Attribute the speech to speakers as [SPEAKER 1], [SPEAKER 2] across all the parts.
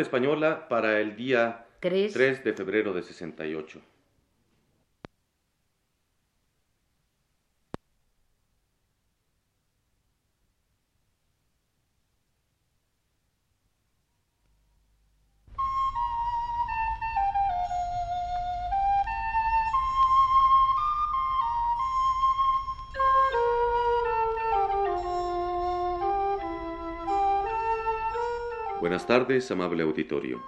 [SPEAKER 1] española para el día
[SPEAKER 2] 3.
[SPEAKER 1] 3 de febrero de 68. Buenas tardes, amable auditorio.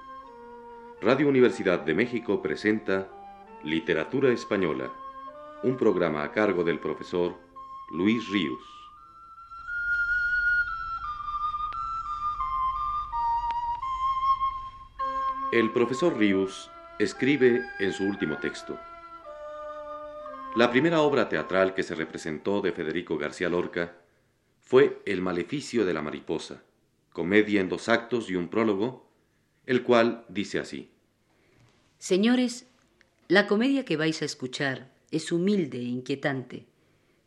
[SPEAKER 1] Radio Universidad de México presenta Literatura Española, un programa a cargo del profesor Luis Ríos. El profesor Ríos escribe en su último texto. La primera obra teatral que se representó de Federico García Lorca fue El maleficio de la mariposa comedia en dos actos y un prólogo, el cual dice así.
[SPEAKER 2] Señores, la comedia que vais a escuchar es humilde e inquietante,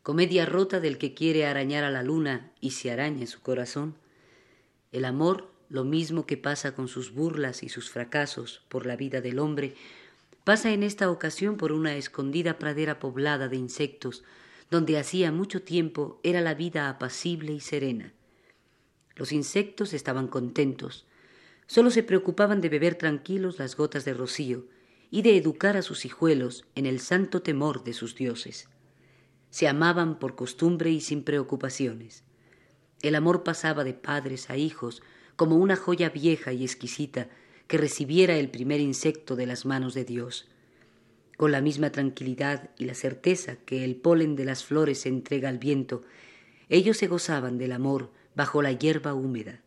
[SPEAKER 2] comedia rota del que quiere arañar a la luna y se araña su corazón. El amor, lo mismo que pasa con sus burlas y sus fracasos por la vida del hombre, pasa en esta ocasión por una escondida pradera poblada de insectos, donde hacía mucho tiempo era la vida apacible y serena. Los insectos estaban contentos, solo se preocupaban de beber tranquilos las gotas de rocío y de educar a sus hijuelos en el santo temor de sus dioses. Se amaban por costumbre y sin preocupaciones. El amor pasaba de padres a hijos como una joya vieja y exquisita que recibiera el primer insecto de las manos de Dios. Con la misma tranquilidad y la certeza que el polen de las flores entrega al viento, ellos se gozaban del amor bajo la hierba húmeda.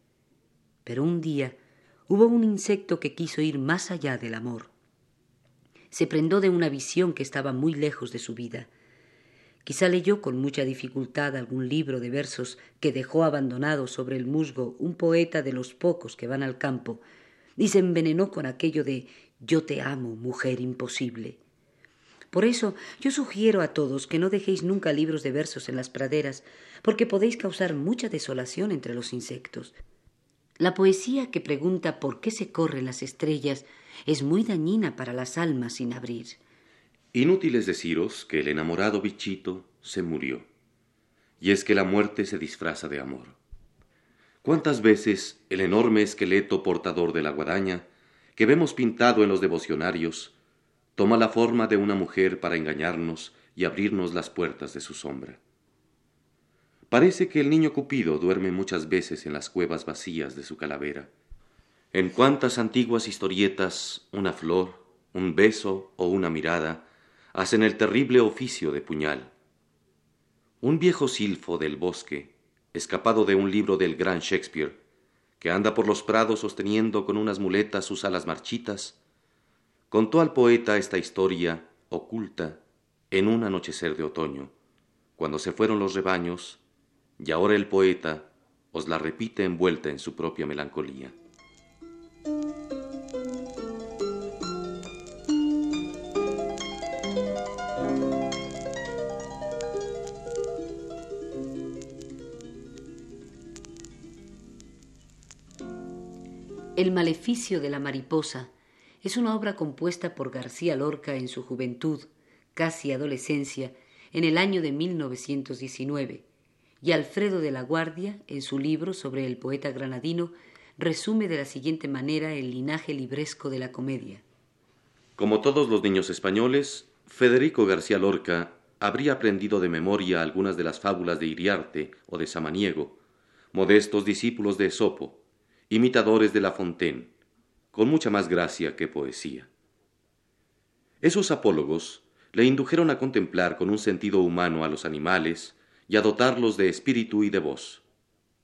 [SPEAKER 2] Pero un día hubo un insecto que quiso ir más allá del amor. Se prendó de una visión que estaba muy lejos de su vida. Quizá leyó con mucha dificultad algún libro de versos que dejó abandonado sobre el musgo un poeta de los pocos que van al campo, y se envenenó con aquello de yo te amo, mujer imposible. Por eso yo sugiero a todos que no dejéis nunca libros de versos en las praderas, porque podéis causar mucha desolación entre los insectos. La poesía que pregunta por qué se corren las estrellas es muy dañina para las almas sin abrir.
[SPEAKER 1] Inútil es deciros que el enamorado bichito se murió. Y es que la muerte se disfraza de amor. ¿Cuántas veces el enorme esqueleto portador de la guadaña, que vemos pintado en los devocionarios, toma la forma de una mujer para engañarnos y abrirnos las puertas de su sombra. Parece que el niño Cupido duerme muchas veces en las cuevas vacías de su calavera. En cuántas antiguas historietas una flor, un beso o una mirada hacen el terrible oficio de puñal. Un viejo silfo del bosque, escapado de un libro del gran Shakespeare, que anda por los prados sosteniendo con unas muletas sus alas marchitas, contó al poeta esta historia oculta en un anochecer de otoño, cuando se fueron los rebaños, y ahora el poeta os la repite envuelta en su propia melancolía.
[SPEAKER 2] El maleficio de la mariposa es una obra compuesta por García Lorca en su juventud, casi adolescencia, en el año de 1919, y Alfredo de la Guardia, en su libro sobre el poeta granadino, resume de la siguiente manera el linaje libresco de la comedia.
[SPEAKER 1] Como todos los niños españoles, Federico García Lorca habría aprendido de memoria algunas de las fábulas de Iriarte o de Samaniego, modestos discípulos de Esopo, imitadores de La Fontaine, con mucha más gracia que poesía. Esos apólogos le indujeron a contemplar con un sentido humano a los animales y a dotarlos de espíritu y de voz,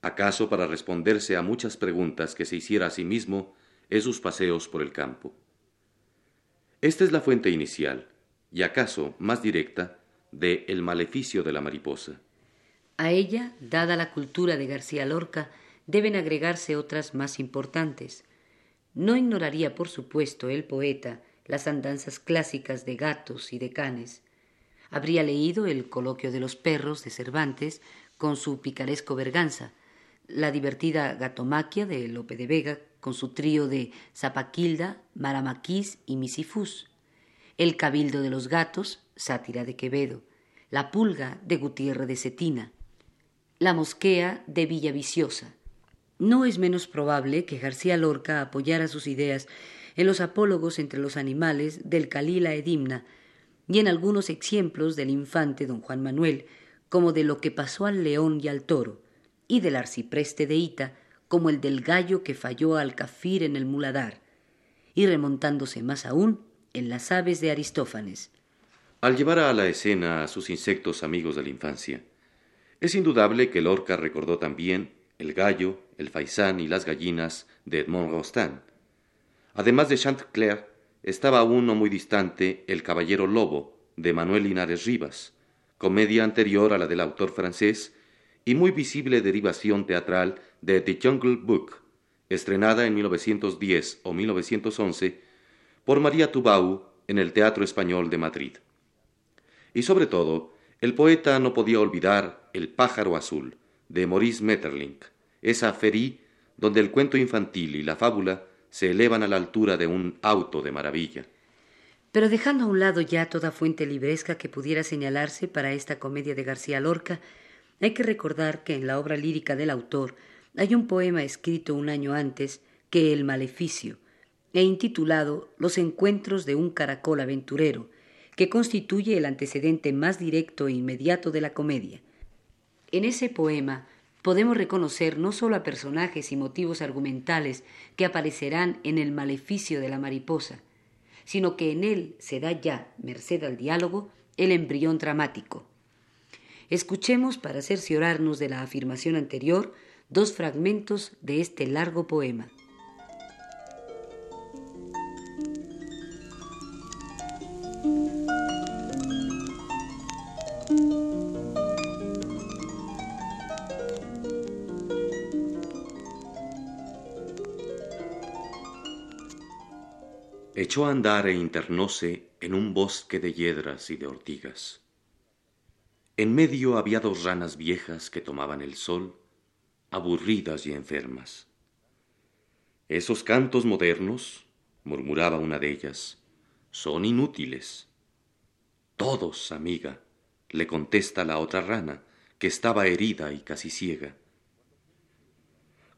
[SPEAKER 1] acaso para responderse a muchas preguntas que se hiciera a sí mismo en sus paseos por el campo. Esta es la fuente inicial, y acaso más directa, de El maleficio de la mariposa.
[SPEAKER 2] A ella, dada la cultura de García Lorca, deben agregarse otras más importantes, no ignoraría, por supuesto, el poeta las andanzas clásicas de gatos y de canes. Habría leído el coloquio de los perros de Cervantes con su picaresco Berganza, la divertida gatomaquia de Lope de Vega con su trío de Zapaquilda, Maramaquís y Misifús, El Cabildo de los Gatos, sátira de Quevedo, La Pulga de Gutiérrez de Cetina, La Mosquea de Villaviciosa. No es menos probable que García Lorca apoyara sus ideas en los apólogos entre los animales del Calila Edimna y en algunos ejemplos del infante don Juan Manuel, como de lo que pasó al león y al toro, y del arcipreste de Ita, como el del gallo que falló al cafir en el muladar, y remontándose más aún en las aves de Aristófanes.
[SPEAKER 1] Al llevar a la escena a sus insectos amigos de la infancia, es indudable que Lorca recordó también el gallo, el faisán y las gallinas de Edmond Rostand. Además de Chantecler, estaba aún no muy distante El Caballero Lobo, de Manuel Linares Rivas, comedia anterior a la del autor francés y muy visible derivación teatral de The Jungle Book, estrenada en 1910 o 1911 por María Tubau en el Teatro Español de Madrid. Y sobre todo, el poeta no podía olvidar El pájaro azul, de Maurice Maeterlinck, esa ferí donde el cuento infantil y la fábula se elevan a la altura de un auto de maravilla.
[SPEAKER 2] Pero dejando a un lado ya toda fuente libresca que pudiera señalarse para esta comedia de García Lorca, hay que recordar que en la obra lírica del autor hay un poema escrito un año antes que El Maleficio, e intitulado Los encuentros de un caracol aventurero, que constituye el antecedente más directo e inmediato de la comedia. En ese poema podemos reconocer no solo a personajes y motivos argumentales que aparecerán en el maleficio de la mariposa, sino que en él se da ya, merced al diálogo, el embrión dramático. Escuchemos, para cerciorarnos de la afirmación anterior, dos fragmentos de este largo poema.
[SPEAKER 1] Echó a andar e internóse en un bosque de hiedras y de ortigas. En medio había dos ranas viejas que tomaban el sol, aburridas y enfermas. Esos cantos modernos, murmuraba una de ellas, son inútiles. Todos, amiga, le contesta la otra rana, que estaba herida y casi ciega.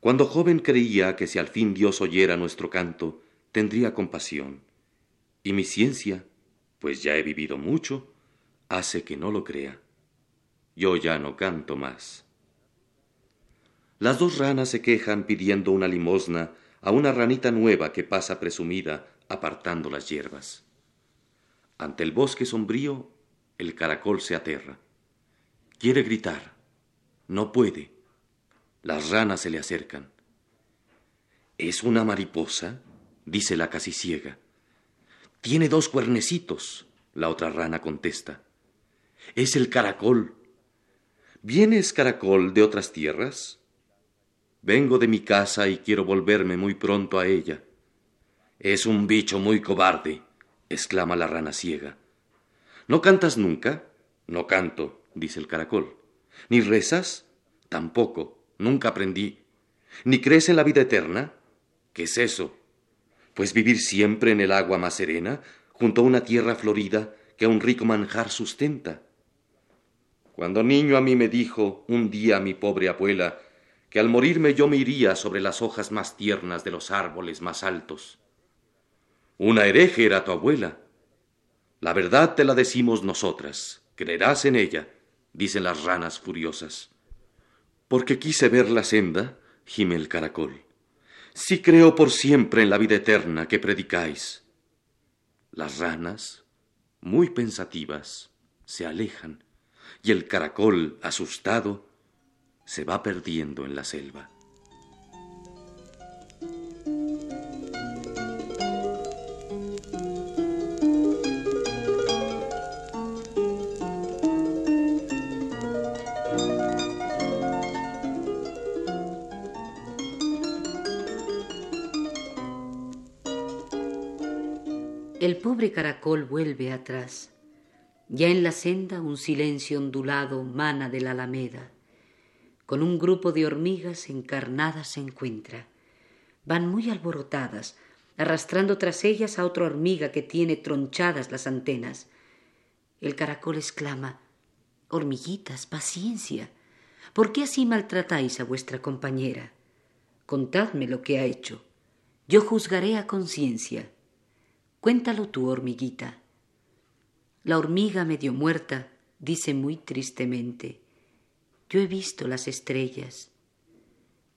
[SPEAKER 1] Cuando joven creía que si al fin Dios oyera nuestro canto, tendría compasión. Y mi ciencia, pues ya he vivido mucho, hace que no lo crea. Yo ya no canto más. Las dos ranas se quejan pidiendo una limosna a una ranita nueva que pasa presumida apartando las hierbas. Ante el bosque sombrío, el caracol se aterra. Quiere gritar. No puede. Las ranas se le acercan. ¿Es una mariposa? Dice la casi ciega. Tiene dos cuernecitos, la otra rana contesta. Es el caracol. ¿Vienes, caracol, de otras tierras? Vengo de mi casa y quiero volverme muy pronto a ella. Es un bicho muy cobarde, exclama la rana ciega. ¿No cantas nunca? No canto, dice el caracol. ¿Ni rezas? Tampoco, nunca aprendí. ¿Ni crees en la vida eterna? ¿Qué es eso? Pues vivir siempre en el agua más serena, junto a una tierra florida que a un rico manjar sustenta. Cuando niño a mí me dijo un día mi pobre abuela que al morirme yo me iría sobre las hojas más tiernas de los árboles más altos. Una hereje era tu abuela. La verdad te la decimos nosotras, creerás en ella, dicen las ranas furiosas. Porque quise ver la senda, gime el caracol si creo por siempre en la vida eterna que predicáis. Las ranas, muy pensativas, se alejan y el caracol, asustado, se va perdiendo en la selva.
[SPEAKER 2] El pobre caracol vuelve atrás. Ya en la senda un silencio ondulado mana de la alameda. Con un grupo de hormigas encarnadas se encuentra. Van muy alborotadas, arrastrando tras ellas a otra hormiga que tiene tronchadas las antenas. El caracol exclama Hormiguitas, paciencia. ¿Por qué así maltratáis a vuestra compañera? Contadme lo que ha hecho. Yo juzgaré a conciencia. Cuéntalo tú, hormiguita. La hormiga medio muerta dice muy tristemente, Yo he visto las estrellas.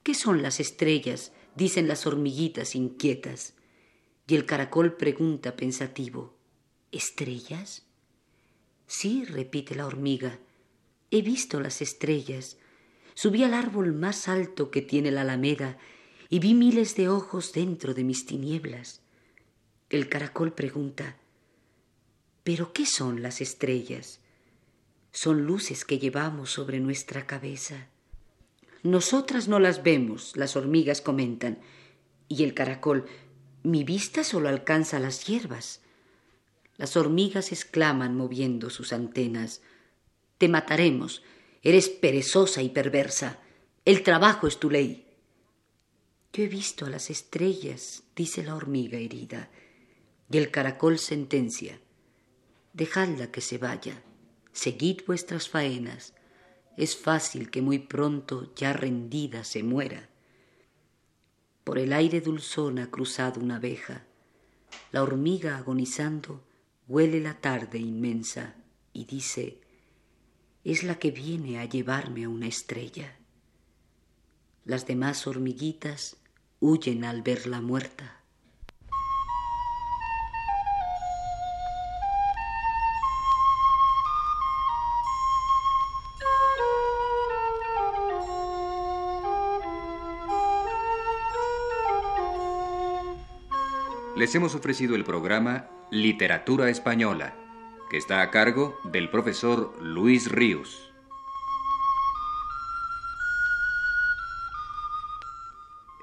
[SPEAKER 2] ¿Qué son las estrellas? dicen las hormiguitas inquietas. Y el caracol pregunta pensativo, ¿Estrellas? Sí, repite la hormiga, he visto las estrellas. Subí al árbol más alto que tiene la alameda y vi miles de ojos dentro de mis tinieblas. El caracol pregunta, ¿pero qué son las estrellas? Son luces que llevamos sobre nuestra cabeza. Nosotras no las vemos, las hormigas comentan, y el caracol, mi vista solo alcanza las hierbas. Las hormigas exclaman moviendo sus antenas, Te mataremos, eres perezosa y perversa, el trabajo es tu ley. Yo he visto a las estrellas, dice la hormiga herida, y el caracol sentencia, Dejadla que se vaya, seguid vuestras faenas, es fácil que muy pronto ya rendida se muera. Por el aire dulzón ha cruzado una abeja, la hormiga agonizando huele la tarde inmensa y dice, es la que viene a llevarme a una estrella. Las demás hormiguitas huyen al verla muerta.
[SPEAKER 3] Les hemos ofrecido el programa Literatura Española, que está a cargo del profesor Luis Ríos.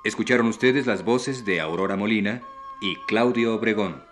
[SPEAKER 3] Escucharon ustedes las voces de Aurora Molina y Claudio Obregón.